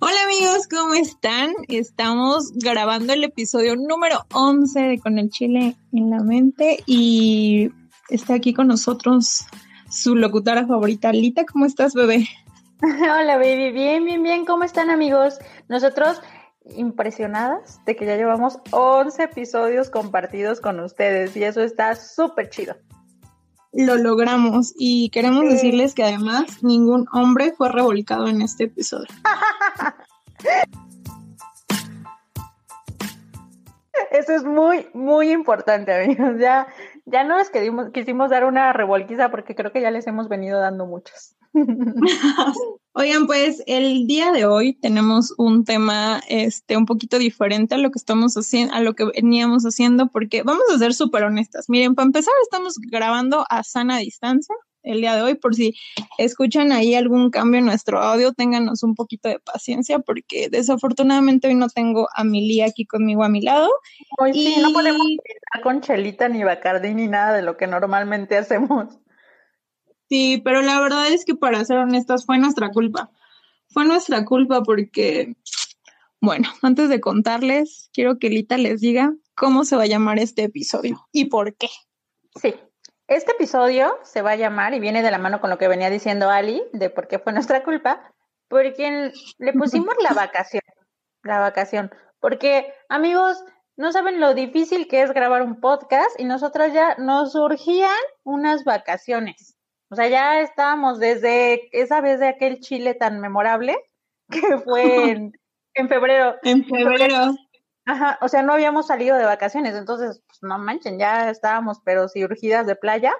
Hola amigos, ¿cómo están? Estamos grabando el episodio número 11 de Con el Chile en la mente y está aquí con nosotros su locutora favorita, Lita. ¿Cómo estás, bebé? Hola, baby. Bien, bien, bien. ¿Cómo están, amigos? Nosotros impresionadas de que ya llevamos 11 episodios compartidos con ustedes y eso está súper chido. Lo logramos y queremos decirles que además ningún hombre fue revolcado en este episodio. Eso es muy, muy importante, amigos. Ya, ya no les quisimos dar una revolquiza porque creo que ya les hemos venido dando muchas. Oigan, pues el día de hoy tenemos un tema este un poquito diferente a lo que estamos haciendo, a lo que veníamos haciendo, porque vamos a ser súper honestas. Miren, para empezar, estamos grabando a sana distancia el día de hoy, por si escuchan ahí algún cambio en nuestro audio, ténganos un poquito de paciencia, porque desafortunadamente hoy no tengo a Milí aquí conmigo a mi lado. Hoy sí, no podemos estar con Chelita ni Bacardi ni nada de lo que normalmente hacemos. Sí, pero la verdad es que para ser honestas fue nuestra culpa. Fue nuestra culpa porque, bueno, antes de contarles, quiero que Lita les diga cómo se va a llamar este episodio y por qué. Sí, este episodio se va a llamar, y viene de la mano con lo que venía diciendo Ali, de por qué fue nuestra culpa, porque le pusimos la vacación, la vacación, porque amigos, no saben lo difícil que es grabar un podcast y nosotras ya nos surgían unas vacaciones. O sea, ya estábamos desde esa vez de aquel Chile tan memorable que fue en, febrero. En febrero. Ajá, o sea, no habíamos salido de vacaciones, entonces, pues no manchen, ya estábamos, pero sí urgidas de playa,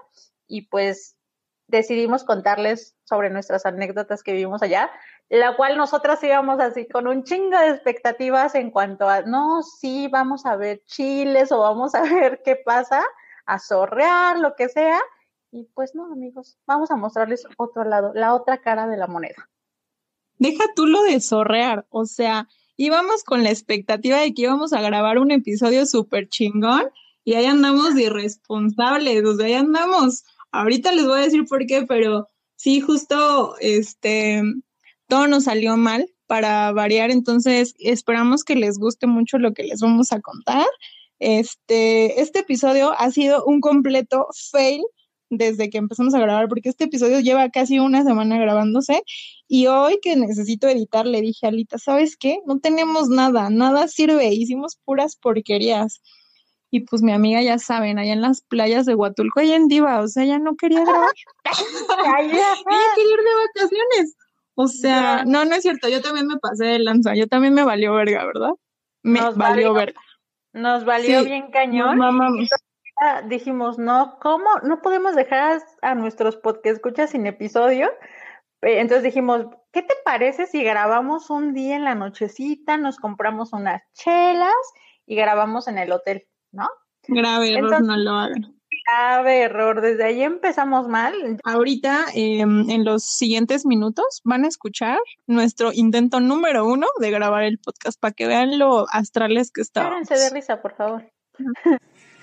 y pues decidimos contarles sobre nuestras anécdotas que vivimos allá, la cual nosotras íbamos así con un chingo de expectativas en cuanto a, no, sí, vamos a ver chiles o vamos a ver qué pasa, a zorrear, lo que sea, y pues no, amigos, vamos a mostrarles otro lado, la otra cara de la moneda. Deja tú lo de zorrear, o sea, íbamos con la expectativa de que íbamos a grabar un episodio súper chingón y ahí andamos de irresponsables, o sea, ahí andamos. Ahorita les voy a decir por qué, pero sí, justo, este, todo nos salió mal para variar, entonces esperamos que les guste mucho lo que les vamos a contar. Este, este episodio ha sido un completo fail desde que empezamos a grabar, porque este episodio lleva casi una semana grabándose y hoy que necesito editar le dije a Alita, ¿sabes qué? No tenemos nada, nada sirve, hicimos puras porquerías. Y pues mi amiga ya saben, allá en las playas de Huatulco, allá en Diva, o sea, ya no quería grabar. ella quería ir de vacaciones. O sea, no, no es cierto, yo también me pasé de lanza, yo también me valió verga, ¿verdad? Me valió, verga. Nos valió bien cañón. Dijimos, no, ¿cómo? No podemos dejar a nuestros podcast escuchas sin episodio. Eh, entonces dijimos, ¿qué te parece si grabamos un día en la nochecita, nos compramos unas chelas y grabamos en el hotel, ¿no? Grave error, no lo hagan. Grave error, desde ahí empezamos mal. Ahorita, em, en los siguientes minutos, van a escuchar nuestro intento número uno de grabar el podcast para que vean lo astrales que está. Quédense de risa, por favor.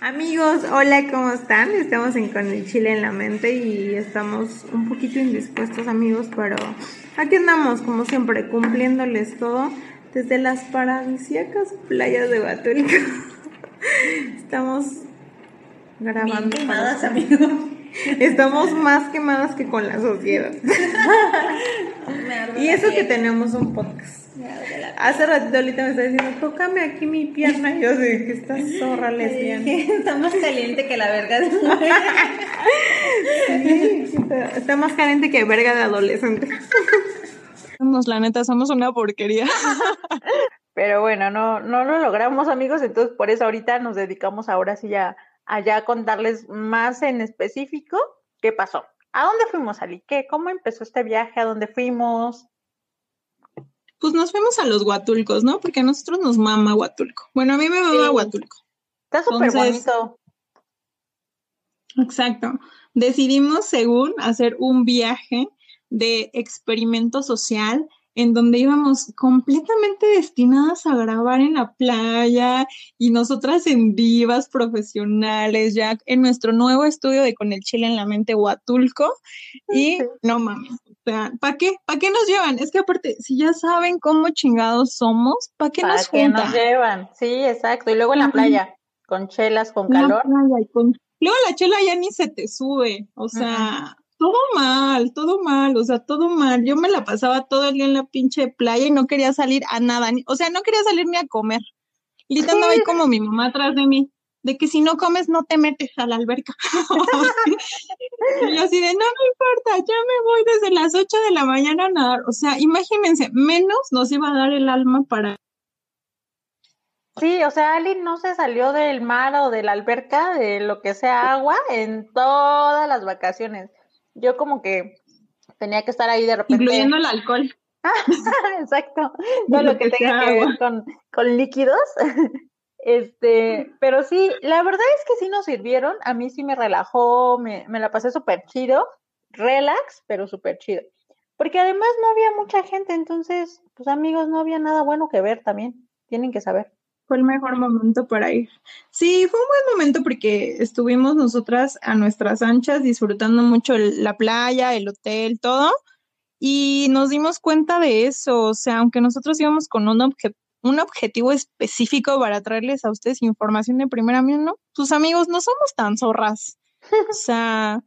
Amigos, hola, ¿cómo están? Estamos en Con el Chile en la mente y estamos un poquito indispuestos, amigos, pero aquí andamos, como siempre, cumpliéndoles todo desde las paradisíacas playas de Huatulco. Estamos grabando. Bien quemadas, amigos. Estamos más quemadas que con la sociedad. y eso que tenemos un podcast. Hace ratito ahorita me está diciendo, tócame aquí mi pierna. Y yo sé que estás zorra lesbiana. está más caliente que la verga de sí, está, más caliente que verga de adolescente. Somos, la neta, somos una porquería. Pero bueno, no, no lo logramos, amigos, entonces por eso ahorita nos dedicamos ahora sí ya a ya contarles más en específico qué pasó. ¿A dónde fuimos, Ali? ¿Qué? ¿Cómo empezó este viaje? ¿A dónde fuimos? Pues nos fuimos a los Huatulcos, ¿no? Porque a nosotros nos mama Huatulco. Bueno, a mí me mama Huatulco. Está súper bonito. Exacto. Decidimos, según, hacer un viaje de experimento social en donde íbamos completamente destinadas a grabar en la playa y nosotras en divas profesionales, ya en nuestro nuevo estudio de Con el Chile en la Mente Huatulco. Y no mames, sea, ¿para qué? ¿Para qué nos llevan? Es que aparte, si ya saben cómo chingados somos, ¿para qué nos qué juntan? nos llevan? Sí, exacto. Y luego en la playa, con chelas, con calor. Luego la chela ya ni se te sube, o sea, todo mal, todo mal, o sea, todo mal. Yo me la pasaba todo el día en la pinche playa y no quería salir a nada, o sea, no quería salir ni a comer. Lita andaba ahí como mi mamá atrás de mí de que si no comes no te metes a la alberca. y yo así de, no me importa, ya me voy desde las 8 de la mañana a nadar. O sea, imagínense, menos nos iba a dar el alma para... Sí, o sea, Ali no se salió del mar o de la alberca, de lo que sea agua, en todas las vacaciones. Yo como que tenía que estar ahí de repente. Incluyendo el alcohol. Exacto, todo lo que tenga que ver con, con líquidos. Este, pero sí, la verdad es que sí nos sirvieron. A mí sí me relajó, me, me la pasé súper chido, relax, pero súper chido. Porque además no había mucha gente, entonces, pues amigos, no había nada bueno que ver también. Tienen que saber. Fue el mejor momento para ir. Sí, fue un buen momento porque estuvimos nosotras a nuestras anchas disfrutando mucho la playa, el hotel, todo. Y nos dimos cuenta de eso. O sea, aunque nosotros íbamos con un objeto un objetivo específico para traerles a ustedes información de primera mano, tus amigos no somos tan zorras. O sea,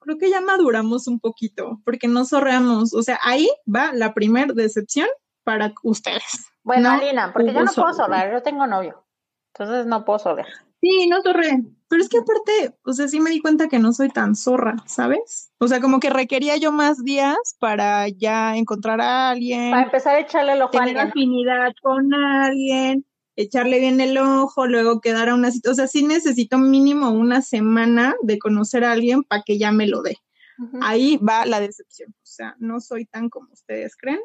creo que ya maduramos un poquito, porque no zorreamos. O sea, ahí va la primera decepción para ustedes. Bueno, Alina, porque yo no puedo zorrar, yo tengo novio. Entonces no puedo zorrar. Sí, no zorré. Pero es que aparte, o sea, sí me di cuenta que no soy tan zorra, ¿sabes? O sea, como que requería yo más días para ya encontrar a alguien. Para empezar a echarle el ojo tener afinidad con alguien, echarle bien el ojo, luego quedar a una cita. O sea, sí necesito mínimo una semana de conocer a alguien para que ya me lo dé. Ahí va la decepción. O sea, no soy tan como ustedes creen.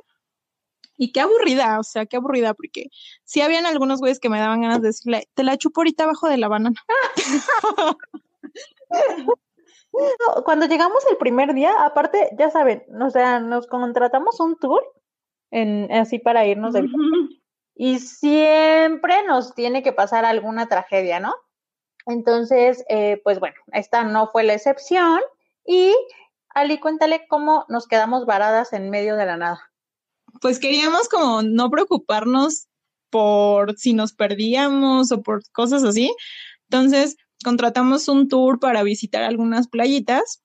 Y qué aburrida, o sea, qué aburrida, porque sí habían algunos güeyes que me daban ganas de decirle, te la chupo ahorita abajo de la banana. Cuando llegamos el primer día, aparte, ya saben, o sea, nos contratamos un tour en, así para irnos de y siempre nos tiene que pasar alguna tragedia, ¿no? Entonces, eh, pues bueno, esta no fue la excepción y Ali, cuéntale cómo nos quedamos varadas en medio de la nada pues queríamos como no preocuparnos por si nos perdíamos o por cosas así. Entonces, contratamos un tour para visitar algunas playitas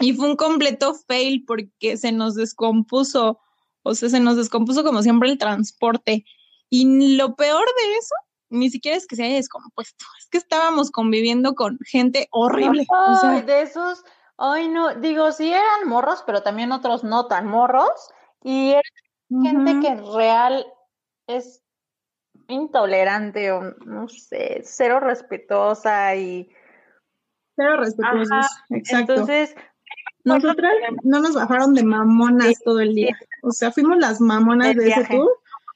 y fue un completo fail porque se nos descompuso, o sea, se nos descompuso como siempre el transporte. Y lo peor de eso, ni siquiera es que se haya descompuesto, es que estábamos conviviendo con gente horrible. Ay, de esos, ay no, digo, sí eran morros, pero también otros no tan morros y era gente que real es intolerante o no sé, cero respetuosa y... Cero respetuosa, exacto. Entonces, nosotras no nos bajaron de mamonas todo el día. O sea, fuimos las mamonas de ese tour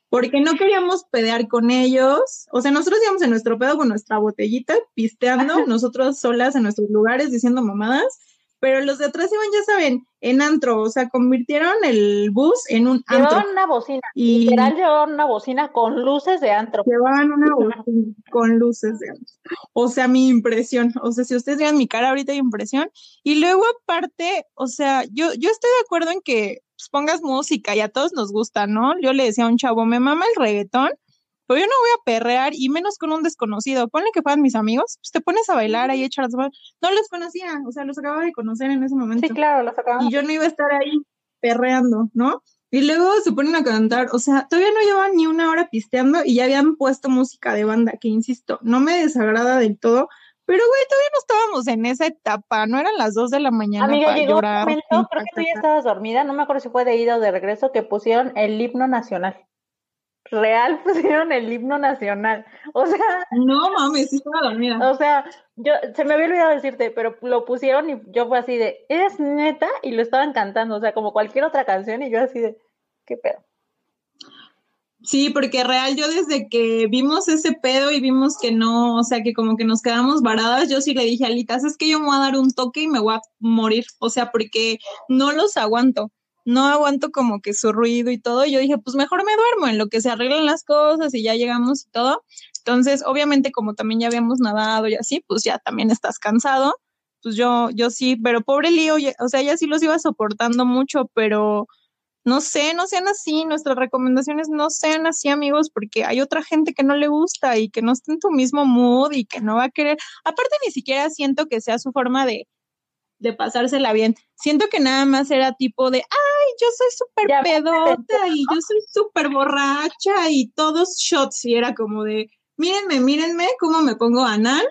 porque no queríamos pedear con ellos. O sea, nosotros íbamos en nuestro pedo con nuestra botellita, pisteando, nosotros solas en nuestros lugares diciendo mamadas pero los de atrás iban, ya saben, en antro, o sea, convirtieron el bus en un antro. Llevaban una bocina, y literal llevaban una bocina con luces de antro. Llevaban una bocina con luces de antro. O sea, mi impresión, o sea, si ustedes vean mi cara ahorita hay impresión. Y luego aparte, o sea, yo, yo estoy de acuerdo en que pues, pongas música y a todos nos gusta, ¿no? Yo le decía a un chavo, me mama el reggaetón, pero yo no voy a perrear y menos con un desconocido. Ponle que fueran mis amigos, pues te pones a bailar ahí, echar No los conocía, o sea, los acababa de conocer en ese momento. Sí, claro, los acababa. Y yo no iba a estar ahí perreando, ¿no? Y luego se ponen a cantar, o sea, todavía no llevan ni una hora pisteando y ya habían puesto música de banda, que insisto, no me desagrada del todo, pero güey, todavía no estábamos en esa etapa, no eran las dos de la mañana Amiga, para llegó llorar. Un momento, creo que tú ya estabas dormida, no me acuerdo si fue de ida o de regreso, que pusieron el himno nacional real pusieron el himno nacional. O sea. No mames, sí estaba dormida. O sea, yo se me había olvidado decirte, pero lo pusieron y yo fue así de, ¿es neta? Y lo estaban cantando, o sea, como cualquier otra canción, y yo así de, ¿qué pedo? Sí, porque real, yo desde que vimos ese pedo y vimos que no, o sea, que como que nos quedamos varadas, yo sí le dije a Alitas, es que yo me voy a dar un toque y me voy a morir, o sea, porque no los aguanto no aguanto como que su ruido y todo. Y yo dije, pues mejor me duermo en lo que se arreglan las cosas y ya llegamos y todo. Entonces, obviamente, como también ya habíamos nadado y así, pues ya también estás cansado. pues yo, yo sí, pero pobre Lío, o sea, ella sí los iba soportando mucho, pero no sé, no sean así, nuestras recomendaciones no sean así, amigos, porque hay otra gente que no le gusta y que no está en tu mismo mood y que no va a querer. Aparte, ni siquiera siento que sea su forma de, de pasársela bien. Siento que nada más era tipo de, ay, yo soy súper pedota y yo soy súper borracha y todos shots y era como de, mírenme, mírenme cómo me pongo anal,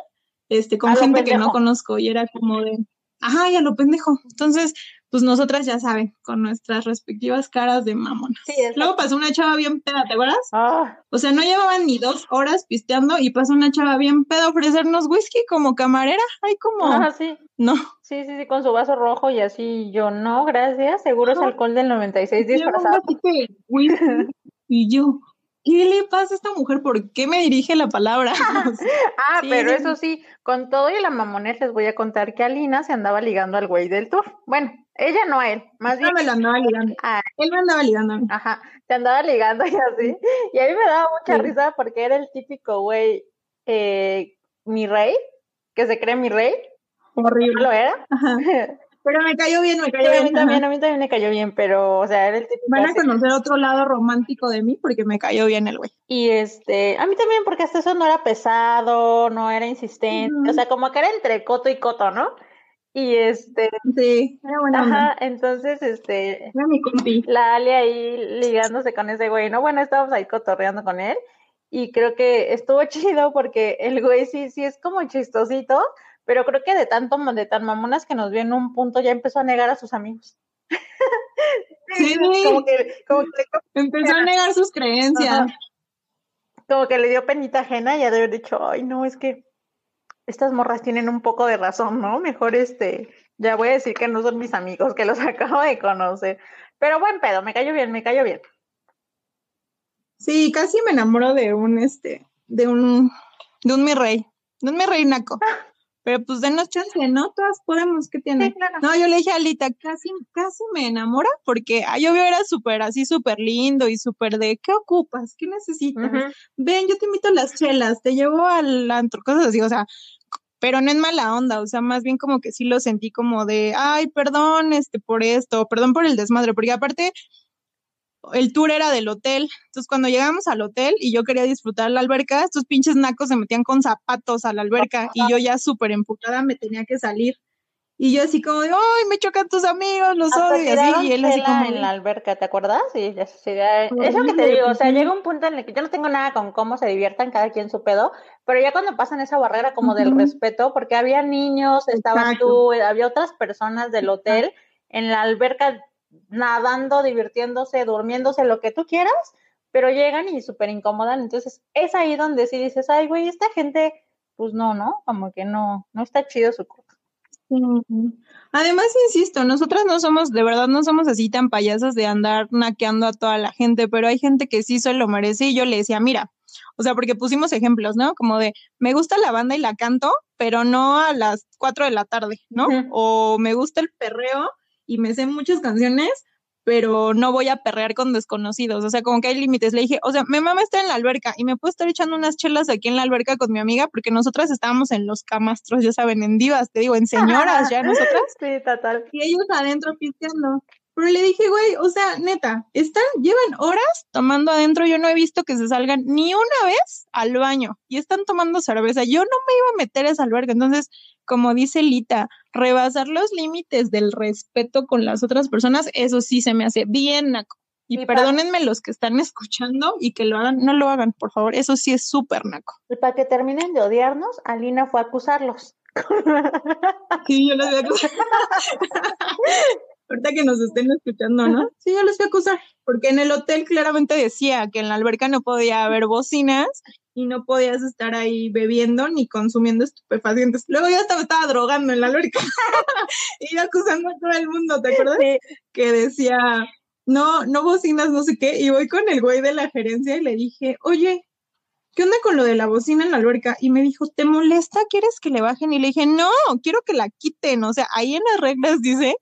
este, con gente que no conozco y era como de, ajá, ya lo pendejo. Entonces, pues nosotras ya saben, con nuestras respectivas caras de mamona. Luego pasó una chava bien peda, ¿te acuerdas? Ah. O sea, no llevaban ni dos horas pisteando y pasó una chava bien peda a ofrecernos whisky como camarera. Ay, como. Ah, sí. No. Sí, sí, sí, con su vaso rojo y así. Yo, no, gracias. Seguro es alcohol del 96 disfrazado. y yo, ¿qué le pasa a esta mujer? ¿Por qué me dirige la palabra? ah, pero eso sí, con todo y la mamonés les voy a contar que Alina se andaba ligando al güey del tour. Bueno, ella no a él, más bien. me la andaba ligando. Ah, él me andaba ligando a mí. Ajá, se andaba ligando y así. Y a mí me daba mucha risa porque era el típico güey, eh, mi rey, que se cree mi rey. Horrible. ¿Lo era? Ajá. Pero me cayó bien, me cayó bien. A mí también, a mí también me cayó bien, pero, o sea, era el típico. Van a conocer otro lado romántico de mí porque me cayó bien el güey. Y este, a mí también porque hasta eso no era pesado, no era insistente, o sea, como que era entre coto y coto, ¿no? Y este. Sí, era buena. Ajá, entonces, este. Era mi compi. La Ali ahí ligándose con ese güey, ¿no? Bueno, estábamos ahí cotorreando con él. Y creo que estuvo chido porque el güey sí, sí es como chistosito, pero creo que de tanto, de tan mamonas que nos vio en un punto ya empezó a negar a sus amigos. Sí, como que, como que empezó a negar sus creencias. Como que le dio penita ajena y ya de haber dicho, ay, no, es que estas morras tienen un poco de razón, ¿no? Mejor este, ya voy a decir que no son mis amigos, que los acabo de conocer. Pero buen pedo, me cayó bien, me cayó bien. Sí, casi me enamoro de un, este, de un, de un mi rey, de un mi rey naco. Pero pues denos chance, ¿no? Todas podemos, ¿qué tiene? No, yo le dije a Alita, casi, casi me enamora, porque a yo era súper así, súper lindo y súper de, ¿qué ocupas? ¿Qué necesitas? Ven, yo te invito a las chelas, te llevo al antro, cosas así, o sea, pero no en mala onda, o sea, más bien como que sí lo sentí como de, ay, perdón, este, por esto, perdón por el desmadre, porque aparte, el tour era del hotel. Entonces, cuando llegamos al hotel y yo quería disfrutar la alberca, estos pinches nacos se metían con zapatos a la alberca y yo ya súper emputada me tenía que salir. Y yo así como de, ay, me chocan tus amigos, los odio, y así, y él así como... en la alberca, ¿te acuerdas? Ya se Es lo que te digo, o sea, llega un punto en el que yo no tengo nada con cómo se diviertan cada quien su pedo, pero ya cuando pasan esa barrera como del respeto, porque había niños, estabas tú, había otras personas del hotel, en la alberca nadando, divirtiéndose, durmiéndose, lo que tú quieras, pero llegan y súper incomodan. Entonces, es ahí donde sí dices, ay, güey, esta gente, pues no, ¿no? Como que no, no está chido su cosa. Además, insisto, nosotras no somos, de verdad, no somos así tan payasas de andar naqueando a toda la gente, pero hay gente que sí se lo merece y yo le decía, mira, o sea, porque pusimos ejemplos, ¿no? Como de, me gusta la banda y la canto, pero no a las cuatro de la tarde, ¿no? O me gusta el perreo, y me sé muchas canciones, pero no voy a perrear con desconocidos, o sea, como que hay límites. Le dije, o sea, mi mamá está en la alberca y me puedo estar echando unas chelas aquí en la alberca con mi amiga porque nosotras estábamos en los camastros, ya saben, en divas, te digo, en señoras ya nosotras. Sí, total. Y ellos adentro pisteando. Pero le dije, güey, o sea, neta, están, llevan horas tomando adentro, yo no he visto que se salgan ni una vez al baño y están tomando cerveza. Yo no me iba a meter a esa alberca. Entonces, como dice Lita, rebasar los límites del respeto con las otras personas, eso sí se me hace bien naco. Y, perdónenme los que están escuchando y que lo hagan, no lo hagan, por favor, eso sí es súper naco. Y para que terminen de odiarnos, Alina fue a acusarlos. Sí, yo los voy a acusar. Ahorita que nos estén escuchando, ¿no? Sí, yo les voy a acusar, porque en el hotel claramente decía que en la alberca no podía haber bocinas y no podías estar ahí bebiendo ni consumiendo estupefacientes. Luego yo hasta me estaba drogando en la alberca y acusando a todo el mundo, ¿te acuerdas? Que decía, no, no bocinas, no sé qué, y voy con el güey de la gerencia y le dije, oye, ¿qué onda con lo de la bocina en la alberca? Y me dijo, ¿te molesta? ¿Quieres que le bajen? Y le dije, no, quiero que la quiten. O sea, ahí en las reglas dice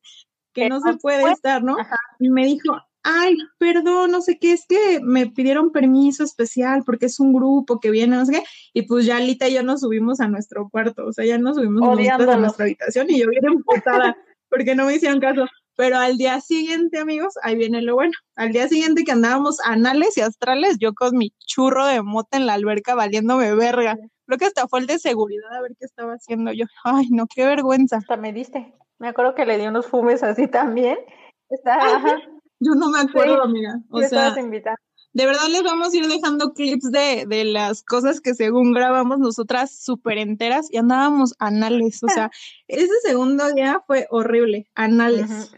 que no se puede estar, ¿no? Y me dijo, ay, perdón, no sé qué, es que me pidieron permiso especial porque es un grupo que viene, no sé qué, y pues ya Lita y yo nos subimos a nuestro cuarto, o sea, ya nos subimos a nuestra habitación y yo bien emputada porque no me hicieron caso. Pero al día siguiente, amigos, ahí viene lo bueno. Al día siguiente que andábamos anales y astrales, yo con mi churro de mota en la alberca valiéndome verga. Creo que hasta fue el de seguridad a ver qué estaba haciendo yo. Ay, no, qué vergüenza. Hasta me diste. Me acuerdo que le di unos fumes así también. Está, yo no me acuerdo, amiga. O sea, de verdad les vamos a ir dejando clips de, de las cosas que según grabamos nosotras súper enteras y andábamos anales. O sea, ese segundo día fue horrible, anales.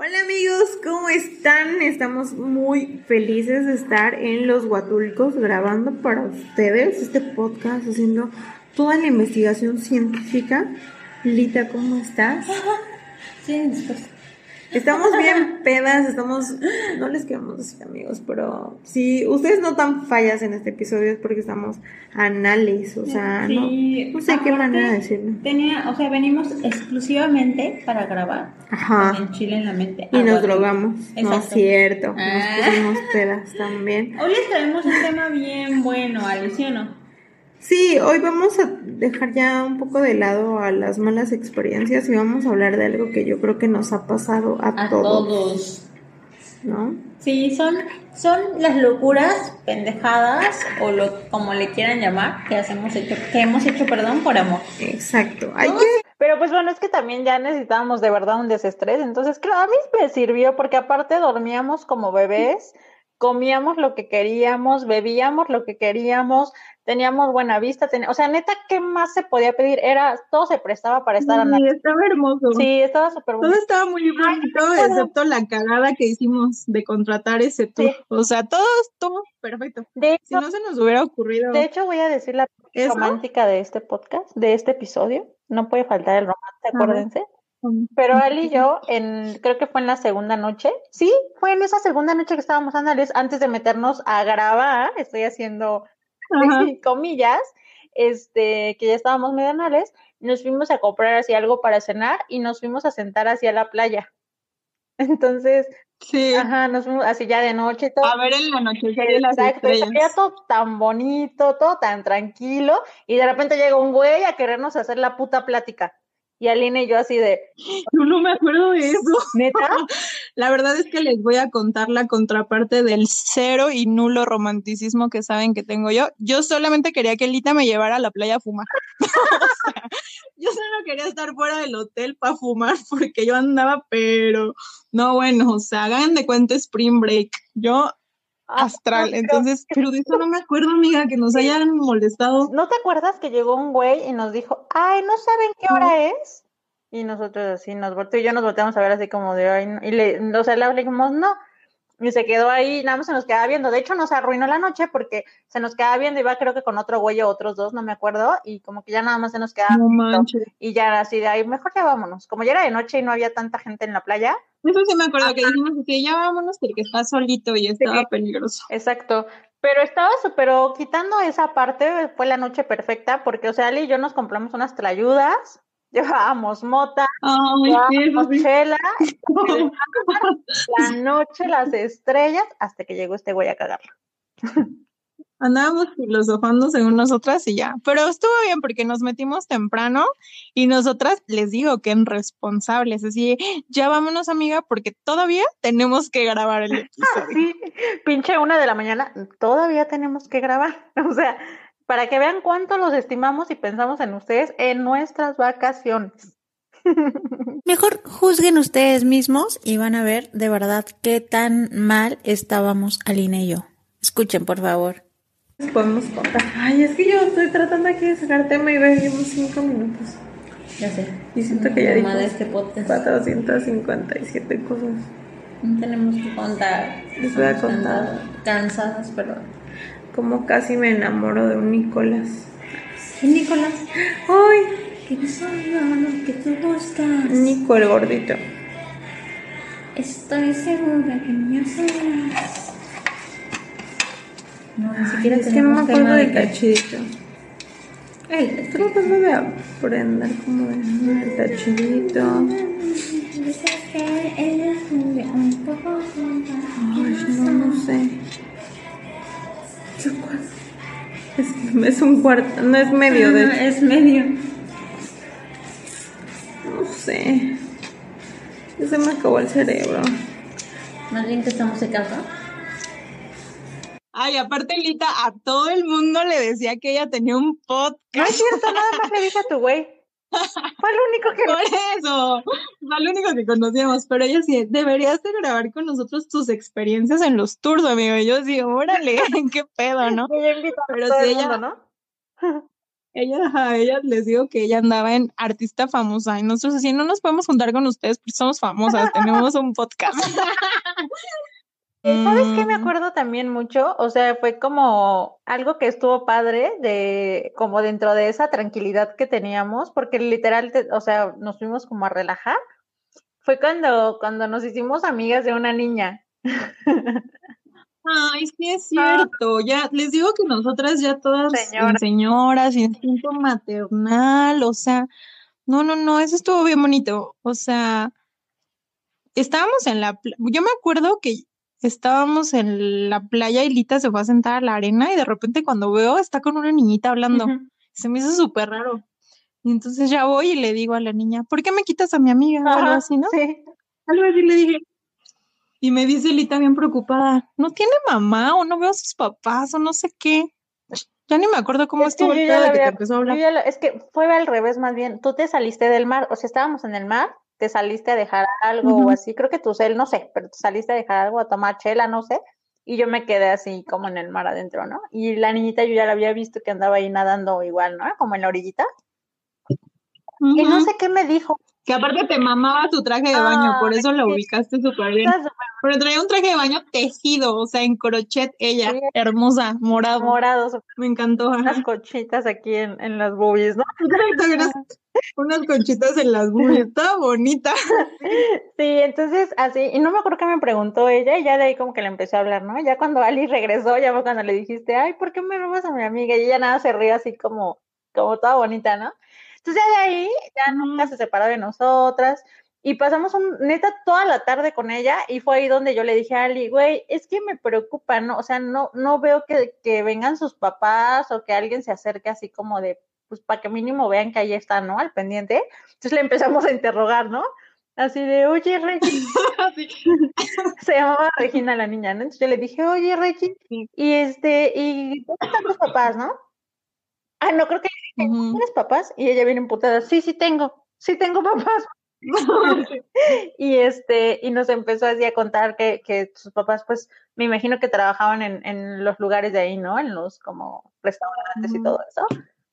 Hola amigos, ¿cómo están? Estamos muy felices de estar en Los Huatulcos grabando para ustedes este podcast, haciendo toda la investigación científica. Lita, ¿cómo estás? Sí, pues Estamos bien pedas, estamos, no les queremos decir amigos, pero si ustedes notan fallas en este episodio es porque estamos anales, o sea, no, sé qué manera de decirlo. Tenía, o sea, venimos exclusivamente para grabar Ajá. en Chile en la mente. Y nos drogamos, no es cierto, nos ah. pusimos pedas también. Hoy les traemos un tema bien bueno, Alicia, ¿no? Sí, hoy vamos a dejar ya un poco de lado a las malas experiencias y vamos a hablar de algo que yo creo que nos ha pasado a, todos. ¿No? Sí, son, son las locuras, pendejadas o lo como le quieran llamar que hacemos hecho, que hemos hecho, perdón, por amor. Exacto. Hay que... Pero pues bueno, es que también ya necesitábamos de verdad un desestrés, entonces claro, a mí me sirvió porque aparte dormíamos como bebés comíamos lo que queríamos, bebíamos lo que queríamos, teníamos buena vista, o sea, neta, ¿qué más se podía pedir? Era, todo se prestaba para estar Sí, estaba hermoso. Sí, estaba súper bonito. Todo estaba muy bonito, excepto la cagada que hicimos de contratar ese tour. O sea, todo estuvo perfecto. si no se nos hubiera ocurrido. De hecho, voy a decir la romántica de este podcast, de este episodio. No puede faltar el romance, acuérdense. Pero Ali y yo, en, creo que fue en la segunda noche, sí, fue en esa segunda noche que estábamos andales, antes de meternos a grabar, estoy haciendo comillas, este, que ya estábamos medio anales, nos fuimos a comprar así algo para cenar y nos fuimos a sentar hacia la playa. Entonces, sí. ajá, nos fuimos así ya de noche todo. A ver en la noche. Exacto, era todo tan bonito, todo tan tranquilo, y de repente llega un güey a querernos hacer la puta plática. Y Aline y yo así de... Yo no me acuerdo de eso. ¿Neta? La verdad es que les voy a contar la contraparte del cero y nulo romanticismo que saben que tengo yo. Yo solamente quería que Lita me llevara a la playa a fumar. yo solo quería estar fuera del hotel para fumar porque yo andaba, pero no, bueno, o sea, hagan de cuenta Spring Break. Yo astral. Entonces, pero de eso no me acuerdo, amiga, que nos hayan molestado. ¿No te acuerdas que llegó un güey y nos dijo, ay, ¿no saben qué hora es? Y nosotros así nos volteamos, y yo nos volteamos a ver así como de, ay, y le, o sea, le dijimos, no. Y se quedó ahí, nada más se nos quedaba viendo. De hecho, nos arruinó la noche porque se nos quedaba viendo, iba creo que con otro güey o otros dos, no me acuerdo, y como que ya nada más se nos quedaba. No y ya así de ahí, mejor ya vámonos. Como ya era de noche y no había tanta gente en la playa, eso sí me acuerdo que dijimos que ya vámonos porque está solito y estaba peligroso. Exacto. Pero estaba súper, quitando esa parte, fue la noche perfecta porque, o sea, Ali y yo nos compramos unas trayudas, llevábamos mota, llevábamos chela, la noche, las estrellas, hasta que llegó este güey a cagarla. Andábamos filosofando según nosotras y ya. Pero estuvo bien porque nos metimos temprano y nosotras les digo que en responsables. Así, ya vámonos, amiga, porque todavía tenemos que grabar el episodio. Sí, pinche una de la mañana, todavía tenemos que grabar. O sea, para que vean cuánto los estimamos y pensamos en ustedes en nuestras vacaciones. Mejor juzguen ustedes mismos y van a ver de verdad qué tan mal estábamos Aline y yo. Escuchen, por favor podemos contar. Ay, es que yo estoy tratando aquí de sacar tema y vemos cinco minutos. Ya sé. Y siento que ya dijo de este podcast. 457 cosas. No tenemos que contar. Les voy a contar. Cansadas, pero... Como casi me enamoro de un Nicolás. ¿Qué Nicolás? ¡Ay! ¿Qué lo que tú buscas? Nico el gordito. Estoy segura que me amas. No, ni siquiera Es que no me acuerdo del tachidito. Estoy tratando de aprender como el tachidito. Es un cuarto, no es medio de... Ah, es medio. No sé. Ya se me acabó el cerebro. Más bien que estamos secados. Ay, aparte Lita, a todo el mundo le decía que ella tenía un No es podcast. cierto, nada más le dije a tu güey. Fue el único que Por eso, fue lo único que conocíamos, pero ella sí, deberías de grabar con nosotros tus experiencias en los tours, amigo. Y yo sí, órale, qué pedo, ¿no? a Pero si el ella- mundo, ¿no? Ella, ajá, ella les digo que ella andaba en artista famosa y nosotros así no nos podemos juntar con ustedes porque somos famosas, tenemos un podcast. Eh, ¿Sabes qué me Mm. acuerdo también mucho? O sea, fue como algo que estuvo padre de como dentro de esa tranquilidad que teníamos, porque literal, te- o sea, nos fuimos como a relajar. Fue cuando cuando nos hicimos amigas de una niña. Ay, sí es cierto. Ya les digo que nosotras ya todas Señora. señoras, instinto maternal, o sea, no, no, no, eso estuvo bien bonito. O sea, estábamos en la, yo me acuerdo que estábamos en la playa y Lita se fue a sentar a la arena y de repente cuando veo está con una niñita hablando. Se me hizo súper raro. Y entonces ya voy y le digo a la niña, ¿por qué me quitas a mi amiga? O algo así, ¿no? Sí. Algo así le dije. Y me dice Lita bien preocupada, ¿no tiene mamá o no veo a sus papás o no sé qué? Ya ni me acuerdo cómo Es que estuvo el de que te empezó a hablar. lo- es que fue al revés más bien. Tú te saliste del mar, o sea, estábamos en el mar, te saliste a dejar algo o así, creo que tu cel, no sé, pero te saliste a dejar algo, a tomar chela, no sé, y yo me quedé así como en el mar adentro, ¿no? Y la niñita yo ya la había visto que andaba ahí nadando igual, ¿no? Como en la orillita. Y no sé qué me dijo. Que aparte te mamaba tu traje de baño, por eso la sí. ubicaste súper bien. Pero traía un traje de baño tejido, o sea, en crochet ella, Sí. hermosa, morado. morado, Me encantó, unas cochitas aquí en, en las boobies, ¿no? Unas, unas conchitas en las boobies, estaba bonita. Sí, entonces así, y no me acuerdo qué me preguntó ella, y ya de ahí como que le empecé a hablar, ¿no? Ya cuando Ali regresó, ya fue cuando le dijiste, ay, ¿por qué me robas a mi amiga? Y ella nada se ríe así como, como toda bonita, ¿no? Entonces ya de ahí, ya nunca se separó de nosotras, y pasamos un, neta toda la tarde con ella, y fue ahí donde yo le dije a Ali, güey, es que me preocupa, ¿no? O sea, no, no veo que, que vengan sus papás o que alguien se acerque así como de, pues para que mínimo vean que ahí está, ¿no? Al pendiente. Entonces le empezamos a interrogar, ¿no? Así de, oye, Reggie, se llamaba Regina la niña, ¿no? Entonces yo le dije, oye, Reggie, y este, ¿y dónde están tus papás, no? Ah, no, creo que. ¿tienes papás? Y ella viene emputada, sí, sí tengo, sí tengo papás. Y este, y nos empezó así a contar que, que sus papás, pues, me imagino que trabajaban en, en los lugares de ahí, ¿no? En los como restaurantes y todo eso.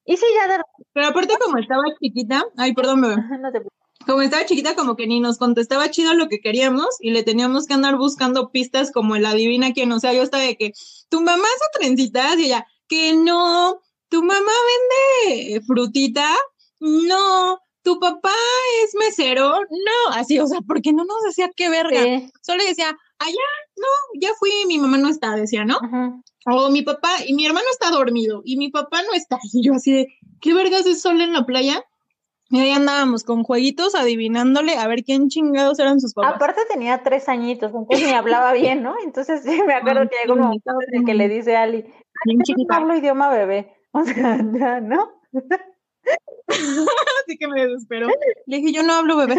Y sí, ya de Pero aparte como estaba chiquita, ay, perdón, bebé. no te Como estaba chiquita, como que ni nos contestaba chido lo que queríamos y le teníamos que andar buscando pistas como el adivina quién. O sea, yo estaba de que tu mamá hace trencitas y ella, que no, tu mamá vende frutita, no, tu papá es mesero, no, así, o sea, porque no nos decía qué verga. Sí. Solo decía, allá, no, ya fui, mi mamá no está, decía, ¿no? O mi papá, y mi hermano está dormido, y mi papá no está. Y yo así de, ¿qué vergas es sol en la playa? Y ahí andábamos con jueguitos adivinándole a ver quién chingados eran sus papás. Aparte tenía tres añitos, entonces ni hablaba bien, ¿no? Entonces sí, me acuerdo que llegó un momento en el que le dice a Ali, chiquita. hablo idioma bebé. O sea, ya, ¿no? Así que me desesperó. Le dije, yo no hablo bebé.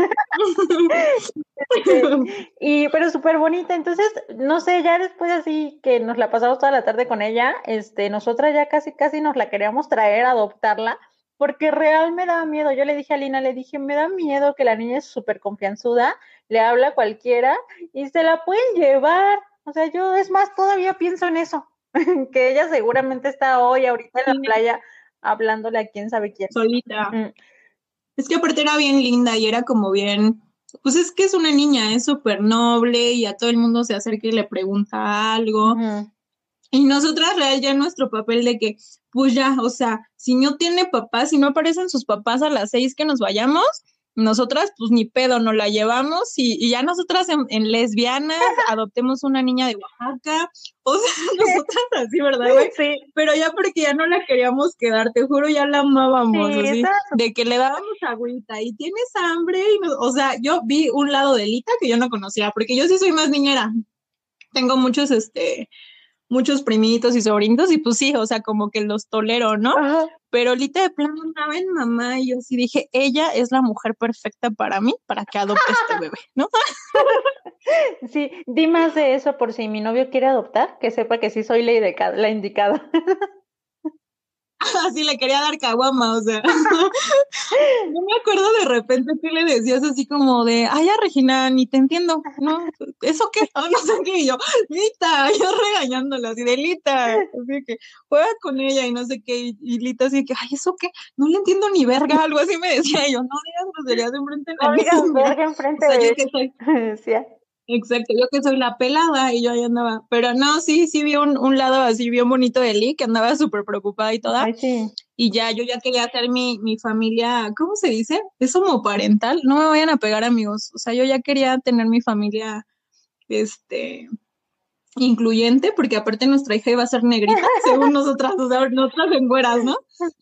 Y, pero súper bonita, entonces, no sé, ya después así que nos la pasamos toda la tarde con ella, este, nosotras ya casi, casi nos la queríamos traer, adoptarla, porque real me daba miedo. Yo le dije a Lina, le dije, me da miedo que la niña es súper confianzuda, le habla a cualquiera y se la pueden llevar. O sea, yo es más, todavía pienso en eso, que ella seguramente está hoy, ahorita en la playa, hablándole a quién sabe quién. Solita. Mm. Es que aparte era bien linda y era como bien, pues es que es una niña, es súper noble y a todo el mundo se acerca y le pregunta algo. Y nosotras, real, ya nuestro papel de que, pues ya, o sea, si no tiene papás, si no aparecen sus papás a las seis que nos vayamos, nosotras, pues ni pedo, nos la llevamos y, y ya nosotras en, en lesbianas adoptemos una niña de Oaxaca, o sea, nosotras así, ¿verdad, güey? Sí, Pero ya porque ya no la queríamos quedar, te juro, ya la amábamos, sí, así, de que le dábamos agüita y tienes hambre, y nos- o sea, yo vi un lado de Lita que yo no conocía, porque yo sí soy más niñera, tengo muchos, este, muchos primitos y sobrinitos y pues sí, o sea, como que los tolero, ¿no? Pero Lita de plano andaba en mamá y yo sí dije, ella es la mujer perfecta para mí, para que adopte este bebé, ¿no? sí, di más de eso por si mi novio quiere adoptar, que sepa que sí soy la, la indicada. así le quería dar caguama, o sea. no me acuerdo de repente que le decías así como de, ay, ya Regina, ni te entiendo, ¿no? ¿Eso qué? Oh, no sé qué, y yo, Lita, yo regañándola, así de Lita, así que juega con ella y no sé qué, y, Lita así que, ay, ¿eso qué? No le entiendo ni verga, algo así me decía, y yo, no digas groserías enfrente de No digas verga enfrente de ella. Exacto, yo que soy la pelada y yo ahí andaba. Pero no, sí, sí vi un, un lado así bien bonito de Lee, que andaba súper preocupada y toda. Ay, sí. Y ya, yo ya quería hacer mi, mi familia, ¿cómo se dice? Es homoparental. No me vayan a pegar amigos. O sea, yo ya quería tener mi familia, este, incluyente, porque aparte nuestra hija iba a ser negrita, según nosotras, o sea, nosotras ¿no?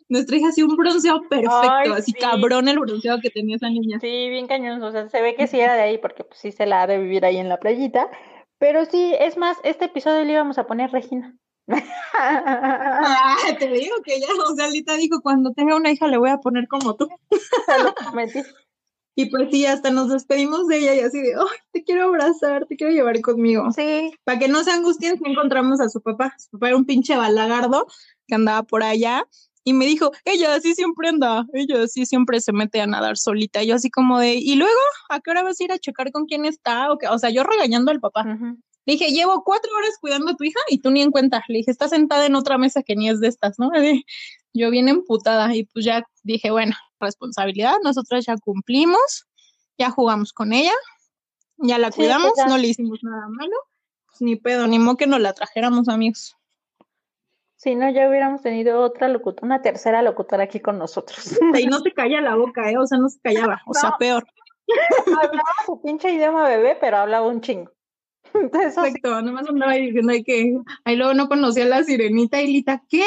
Nuestra hija hacía un bronceado perfecto, así cabrón el bronceado que tenía esa niña. Sí, bien cañón, o sea, se ve que sí era de ahí, porque pues sí se la ha de vivir ahí en la playita, pero sí, es más, este episodio le íbamos a poner Regina. ah, te digo que ya, o sea, Lita dijo, cuando tenga una hija le voy a poner como tú. Y pues sí, hasta nos despedimos de ella y así de, ay, te quiero abrazar, te quiero llevar conmigo. Sí. Para que no se angustien, encontramos a su papá. Su papá era un pinche balagardo que andaba por allá y me dijo, ella así siempre anda, ella así siempre se mete a nadar solita. Y yo así como de, ¿y luego a qué hora vas a ir a checar con quién está? O, o sea, yo regañando al papá. Le dije, llevo cuatro horas cuidando a tu hija y tú ni en cuenta. Le dije, está sentada en otra mesa que ni es de estas, ¿no? Yo bien emputada y pues ya dije, bueno, responsabilidad, nosotros ya cumplimos, ya jugamos con ella, ya la cuidamos, no le hicimos nada malo, pues ni pedo, ni modo que nos la trajéramos amigos. Si no, ya hubiéramos tenido otra locutora, una tercera locutora aquí con nosotros. Y no se calla la boca, ¿eh? O sea, no se callaba, o sea, peor. Hablaba su pinche idioma bebé, pero hablaba un chingo. Exacto, nomás andaba diciendo que, ahí luego no conocía a la sirenita y Lita, ¿qué?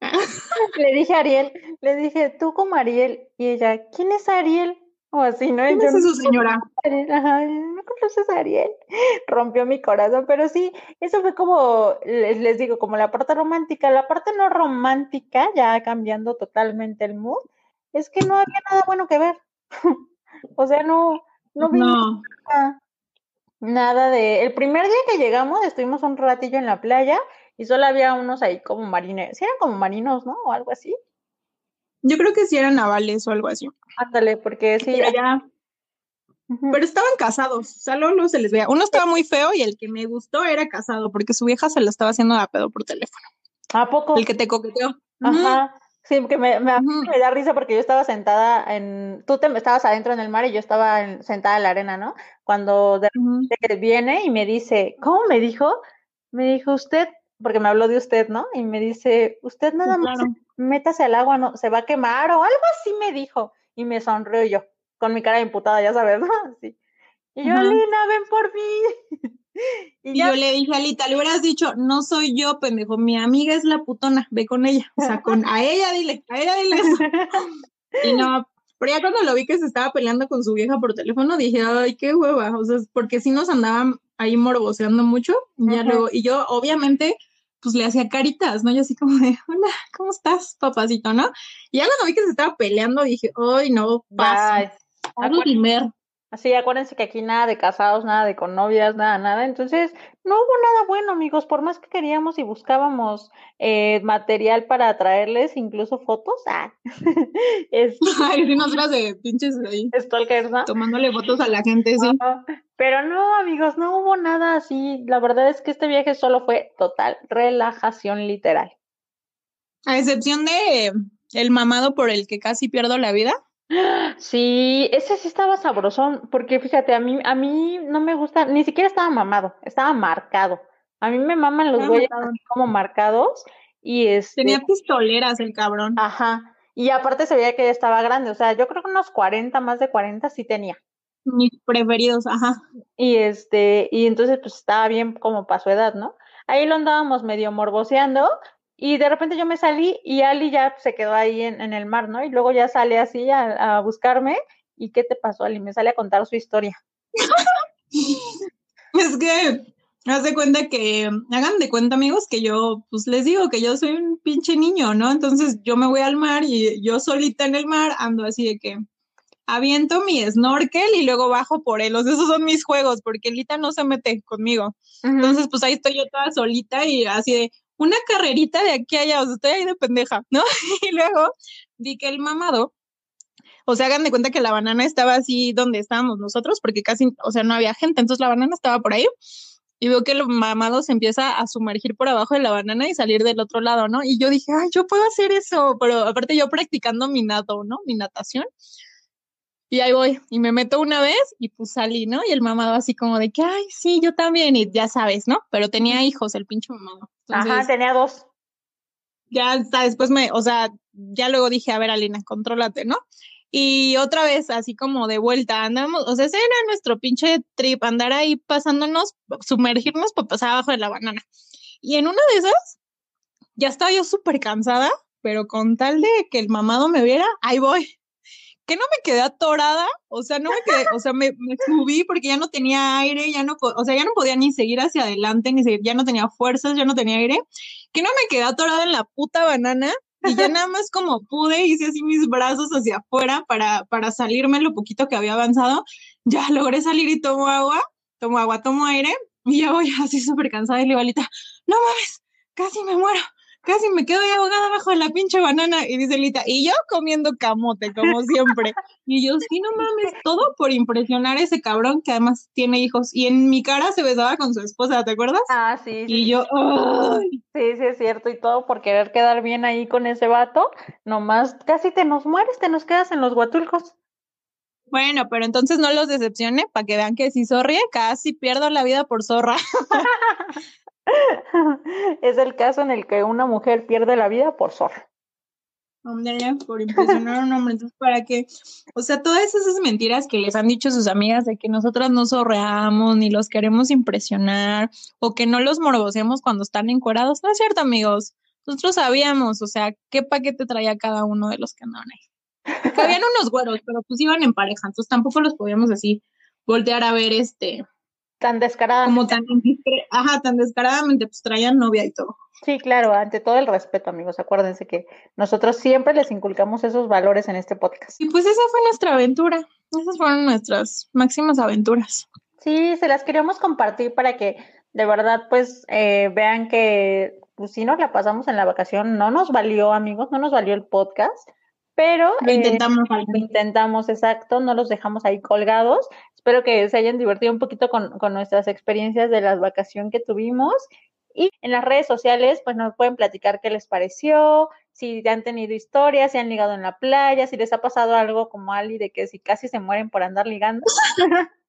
le dije a Ariel, le dije, tú como Ariel, y ella, ¿quién es Ariel? O así, ¿no? ¿Quién es su señora? no conoces a Ariel. Rompió mi corazón, pero sí, eso fue como, les, les, digo, como la parte romántica. La parte no romántica, ya cambiando totalmente el mood, es que no había nada bueno que ver. o sea, no, no vimos Nada, nada de... El primer día que llegamos, estuvimos un ratillo en la playa y solo había unos ahí como marineros, sí eran como marinos, ¿no? O algo así. Yo creo que sí eran navales o algo así. Ándale, porque sí. ya. Pero estaban casados, o sea, luego, se les veía. Uno estaba muy feo y el que me gustó era casado, porque su vieja se lo estaba haciendo a pedo por teléfono. ¿A poco? El que te coqueteó. Ajá. Sí, porque me, me, da risa porque yo estaba sentada en, tú te estabas adentro en el mar y yo estaba sentada en la arena, ¿no? Cuando de repente viene y me dice, ¿cómo me dijo? Me dijo, usted porque me habló de usted, ¿no? Y me dice, usted nada más métase al agua, no, se va a quemar o algo así me dijo. Y me sonrió yo, con mi cara imputada, ya sabes, ¿no? Así. Y yo, Lina, ven por mí. y, yo le dije a Alita, le hubieras dicho, no soy yo, pendejo, mi amiga es la putona, ve con ella. O sea, con a ella dile, a ella dile eso. y no, pero ya cuando lo vi que se estaba peleando con su vieja por teléfono, dije, ay, qué hueva. O sea, porque si nos andaban ahí morboseando mucho. ya luego, y yo obviamente, pues le hacía caritas, ¿no? Yo así como de, hola, ¿cómo estás, papacito, no? Y ya cuando vi que se estaba peleando, dije, ay, no, pasa. Algo Así, acuérdense que aquí nada de casados, nada de con novias, nada, nada. Entonces, no hubo nada bueno, amigos. Por más que queríamos y buscábamos eh, material para traerles, incluso fotos. Ah, es, Ay, sí, nosotras de pinches ahí. Stalkers, ¿no? Tomándole fotos a la gente, sí. pero no, amigos, no hubo nada así. La verdad es que este viaje solo fue total relajación literal. A excepción de el mamado por el que casi pierdo la vida. Sí, ese sí estaba sabrosón, porque fíjate, a mí, a mí no me gusta, ni siquiera estaba mamado, estaba marcado. A mí me maman los güeyes como marcados y este Tenía pistoleras el cabrón. Ajá, y aparte se veía que ya estaba grande, o sea, yo creo que unos 40, más de 40 sí tenía. Mis preferidos, ajá. Y este, y entonces pues estaba bien como para su edad, ¿no? Ahí lo andábamos medio morboseando, y de repente yo me salí y Ali ya se quedó ahí en, en el mar, ¿no? Y luego ya sale así a, a, buscarme. ¿Y qué te pasó, Ali? Me sale a contar su historia. es que haz de cuenta que, hagan de cuenta amigos, que yo, pues les digo que yo soy un pinche niño, ¿no? Entonces yo me voy al mar y yo solita en el mar ando así de que aviento mi snorkel y luego bajo por él. O sea, esos son mis juegos, porque Lita no se mete conmigo. Entonces, pues ahí estoy yo toda solita y así de una carrerita de aquí a allá, o sea, estoy ahí de pendeja, ¿no? y luego vi que el mamado, o sea, hagan de cuenta que la banana estaba así donde estábamos nosotros, porque casi, o sea, no había gente, entonces la banana estaba por ahí. Y veo que el mamado se empieza a sumergir por abajo de la banana y salir del otro lado, ¿no? Y yo dije, ay, yo puedo hacer eso, pero aparte yo practicando mi nado, ¿no? Mi natación. Y ahí voy, y me meto una vez y pues salí, ¿no? Y el mamado así como de que, ay, sí, yo también, y ya sabes, ¿no? Pero tenía hijos, el pinche mamado. Ajá, tenía dos. Ya hasta después me, o sea, ya luego dije, a ver, Alina, contrólate, ¿no? Y otra vez, así como de vuelta, andamos, o sea, ese era nuestro pinche trip, andar ahí pasándonos, sumergirnos para pasar abajo de la banana. Y en una de esas, ya estaba yo súper cansada, pero con tal de que el mamado me viera, ahí voy que no me quedé atorada, o sea, no me quedé, o sea, me, subí porque ya no tenía aire, ya no, o sea, ya no podía ni seguir hacia adelante, ni seguir, ya no tenía fuerzas, ya no tenía aire, que no me quedé atorada en la puta banana y ya nada más como pude, hice así mis brazos hacia afuera para, para salirme lo poquito que había avanzado, ya logré salir y tomo agua, tomo agua, tomo aire y ya voy así súper cansada y le digo, no mames, casi me muero casi me quedo ahí ahogada bajo la pinche banana. Y dice Lita, y yo comiendo camote, como siempre. y yo, sí, no mames, todo por impresionar a ese cabrón que además tiene hijos. Y en mi cara se besaba con su esposa, ¿te acuerdas? Ah, sí. Y yo, ¡ay! Sí, sí, es cierto. Y todo por querer quedar bien ahí con ese vato. Nomás casi te nos mueres, te nos quedas en los guatulcos. Bueno, pero entonces no los decepcione para que vean que si sonríe, casi pierdo la vida por zorra. es el caso en el que una mujer pierde la vida por zorra. por impresionar a un hombre. Entonces, ¿para qué? O sea, todas esas mentiras que les han dicho sus amigas de que nosotras no zorreamos ni los queremos impresionar o que no los morboseamos cuando están encuerados, no es cierto, amigos. Nosotros sabíamos, o sea, qué paquete traía cada uno de los que andaban. Que habían unos güeros, pero pues iban en pareja, entonces tampoco los podíamos así voltear a ver este Tan descaradamente. Como tan, ajá, tan descaradamente, pues traían novia y todo. Sí, claro, ante todo el respeto, amigos. Acuérdense que nosotros siempre les inculcamos esos valores en este podcast. Y pues esa fue nuestra aventura. Esas fueron nuestras máximas aventuras. Sí, se las queríamos compartir para que de verdad, pues, eh, vean que pues sí nos la pasamos en la vacación. No nos valió, amigos, no nos valió el podcast pero lo intentamos, eh, lo intentamos, exacto, no los dejamos ahí colgados. Espero que se hayan divertido un poquito con, nuestras experiencias de la vacación que tuvimos. Y en las redes sociales, pues nos pueden platicar qué les pareció, si han tenido historias, si han ligado en la playa, si les ha pasado algo como Ali de que si casi se mueren por andar ligando.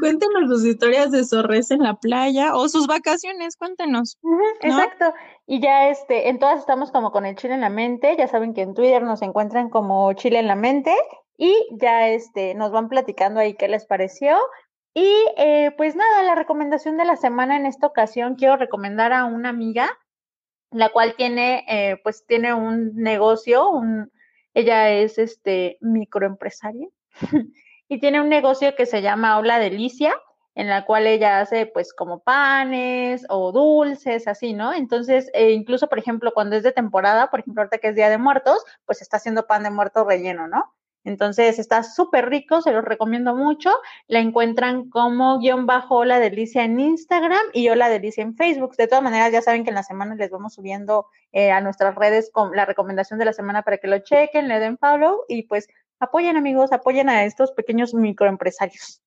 Cuéntenos sus historias de Sorres en la playa o sus vacaciones, cuéntenos. Exacto. Y ya este, en todas estamos como con el chile en la mente. Ya saben que en Twitter nos encuentran como chile en la mente. Y ya este, nos van platicando ahí qué les pareció. Y eh, pues nada, la recomendación de la semana en esta ocasión quiero recomendar a una amiga, la cual tiene, eh, pues tiene un negocio, un, ella es este microempresaria y tiene un negocio que se llama Hola Delicia, en la cual ella hace pues como panes o dulces, así, ¿no? Entonces, eh, incluso, por ejemplo, cuando es de temporada, por ejemplo, ahorita que es Día de Muertos, pues está haciendo pan de muerto relleno, ¿no? Entonces está súper rico, se los recomiendo mucho. La encuentran como guion bajo Hola Delicia en Instagram y Hola Delicia en Facebook. De todas maneras, ya saben que en la semana les vamos subiendo eh, a nuestras redes con la recomendación de la semana para que lo chequen, le den follow y pues apoyen amigos, apoyen a estos pequeños microempresarios.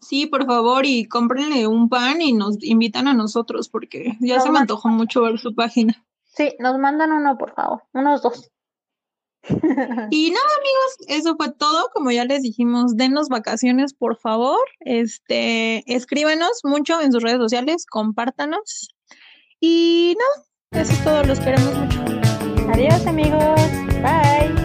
Sí, por favor, y cómprenle un pan y nos invitan a nosotros porque ya se me antojó mucho ver su página. Sí, nos mandan uno, por favor, unos dos. y nada, amigos, eso fue todo. Como ya les dijimos, denos vacaciones, por favor. Este, escríbanos mucho en sus redes sociales, compártanos. Y nada, eso es todo, los queremos mucho. Adiós, amigos. Bye.